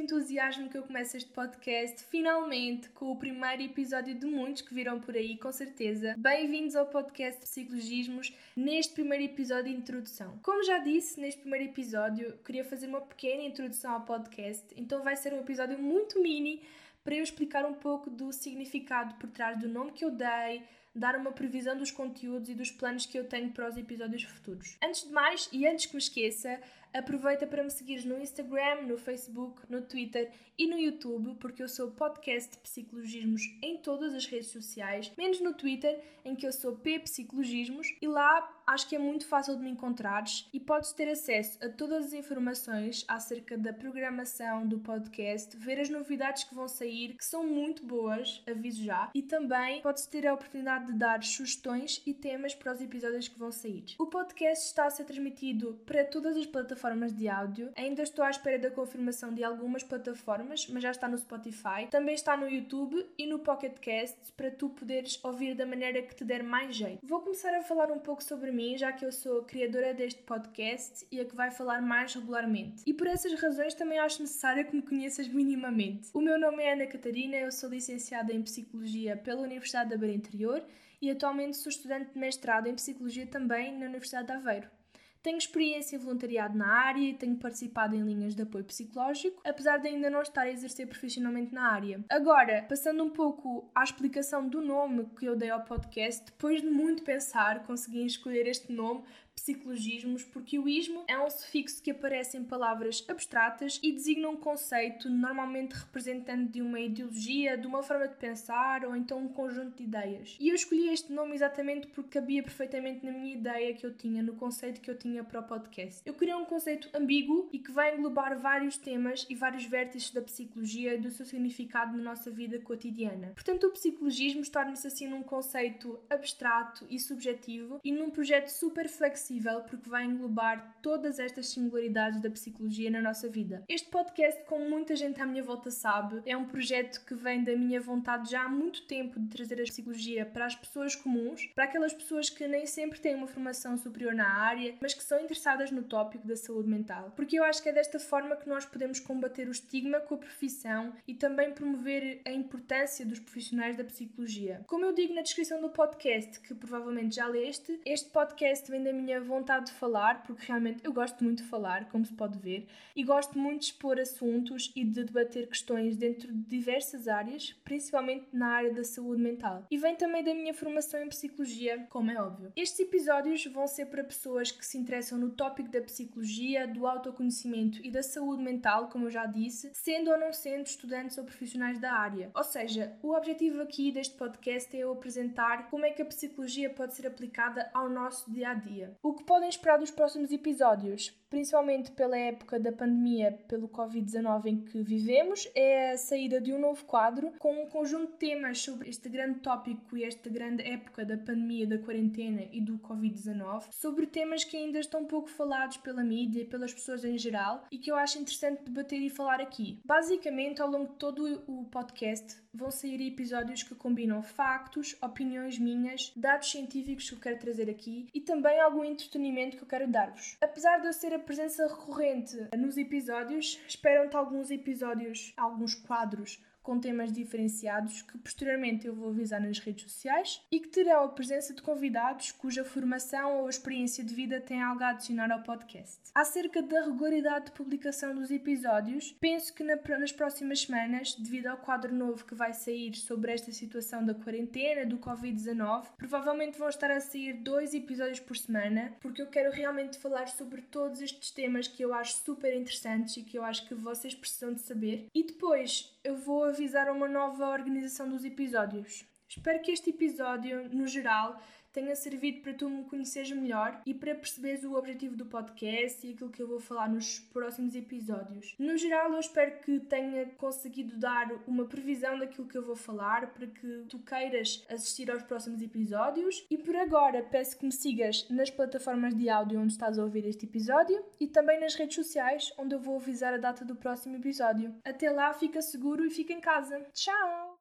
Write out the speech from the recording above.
entusiasmo que eu começo este podcast, finalmente, com o primeiro episódio de muitos que virão por aí, com certeza. Bem-vindos ao podcast Psicologismos, neste primeiro episódio de introdução. Como já disse, neste primeiro episódio, queria fazer uma pequena introdução ao podcast, então vai ser um episódio muito mini para eu explicar um pouco do significado por trás do nome que eu dei, dar uma previsão dos conteúdos e dos planos que eu tenho para os episódios futuros. Antes de mais, e antes que me esqueça, aproveita para me seguir no Instagram, no Facebook, no Twitter e no YouTube, porque eu sou podcast Psicologismos em todas as redes sociais, menos no Twitter, em que eu sou P Psicologismos, e lá acho que é muito fácil de me encontrares e podes ter acesso a todas as informações acerca da programação do podcast, ver as novidades que vão sair, que são muito boas, aviso já, e também podes ter a oportunidade de dar sugestões e temas para os episódios que vão sair. O podcast está a ser transmitido para todas as plataformas de áudio, ainda estou à espera da confirmação de algumas plataformas, mas já está no Spotify, também está no YouTube e no Pocket Cast para tu poderes ouvir da maneira que te der mais jeito. Vou começar a falar um pouco sobre mim, já que eu sou a criadora deste podcast e a que vai falar mais regularmente. E por essas razões também acho necessário que me conheças minimamente. O meu nome é Ana Catarina, eu sou licenciada em Psicologia pela Universidade da Beira Interior e atualmente sou estudante de mestrado em Psicologia também na Universidade de Aveiro. Tenho experiência em voluntariado na área e tenho participado em linhas de apoio psicológico, apesar de ainda não estar a exercer profissionalmente na área. Agora, passando um pouco à explicação do nome que eu dei ao podcast, depois de muito pensar, consegui escolher este nome psicologismos, porque o ismo é um sufixo que aparece em palavras abstratas e designa um conceito normalmente representante de uma ideologia, de uma forma de pensar ou então um conjunto de ideias. E eu escolhi este nome exatamente porque cabia perfeitamente na minha ideia que eu tinha, no conceito que eu tinha para o podcast. Eu queria um conceito ambíguo e que vai englobar vários temas e vários vértices da psicologia e do seu significado na nossa vida cotidiana. Portanto, o psicologismo torna-se assim num conceito abstrato e subjetivo e num projeto super flexível flexível porque vai englobar todas estas singularidades da psicologia na nossa vida. Este podcast, como muita gente à minha volta sabe, é um projeto que vem da minha vontade já há muito tempo de trazer a psicologia para as pessoas comuns, para aquelas pessoas que nem sempre têm uma formação superior na área, mas que são interessadas no tópico da saúde mental. Porque eu acho que é desta forma que nós podemos combater o estigma com a profissão e também promover a importância dos profissionais da psicologia. Como eu digo na descrição do podcast, que provavelmente já leste, este podcast vem da minha minha vontade de falar, porque realmente eu gosto muito de falar, como se pode ver, e gosto muito de expor assuntos e de debater questões dentro de diversas áreas, principalmente na área da saúde mental. E vem também da minha formação em psicologia, como é óbvio. Estes episódios vão ser para pessoas que se interessam no tópico da psicologia, do autoconhecimento e da saúde mental, como eu já disse, sendo ou não sendo estudantes ou profissionais da área. Ou seja, o objetivo aqui deste podcast é eu apresentar como é que a psicologia pode ser aplicada ao nosso dia a dia. O que podem esperar dos próximos episódios? Principalmente pela época da pandemia pelo Covid-19 em que vivemos, é a saída de um novo quadro com um conjunto de temas sobre este grande tópico e esta grande época da pandemia, da quarentena e do Covid-19, sobre temas que ainda estão pouco falados pela mídia pelas pessoas em geral e que eu acho interessante debater e falar aqui. Basicamente, ao longo de todo o podcast, vão sair episódios que combinam factos, opiniões minhas, dados científicos que eu quero trazer aqui e também algum entretenimento que eu quero dar-vos. Apesar de eu ser a presença recorrente nos episódios, esperam-te alguns episódios, alguns quadros com temas diferenciados que posteriormente eu vou avisar nas redes sociais e que terão a presença de convidados cuja formação ou experiência de vida tem algo a adicionar ao podcast. Acerca da regularidade de publicação dos episódios, penso que na, nas próximas semanas, devido ao quadro novo que vai sair sobre esta situação da quarentena, do Covid-19, provavelmente vão estar a sair dois episódios por semana, porque eu quero realmente falar sobre todos estes temas que eu acho super interessantes e que eu acho que vocês precisam de saber. E depois eu vou avisar uma nova organização dos episódios. Espero que este episódio, no geral, tenha servido para tu me conheceres melhor e para perceberes o objetivo do podcast e aquilo que eu vou falar nos próximos episódios. No geral, eu espero que tenha conseguido dar uma previsão daquilo que eu vou falar para que tu queiras assistir aos próximos episódios. E por agora, peço que me sigas nas plataformas de áudio onde estás a ouvir este episódio e também nas redes sociais onde eu vou avisar a data do próximo episódio. Até lá, fica seguro e fica em casa. Tchau!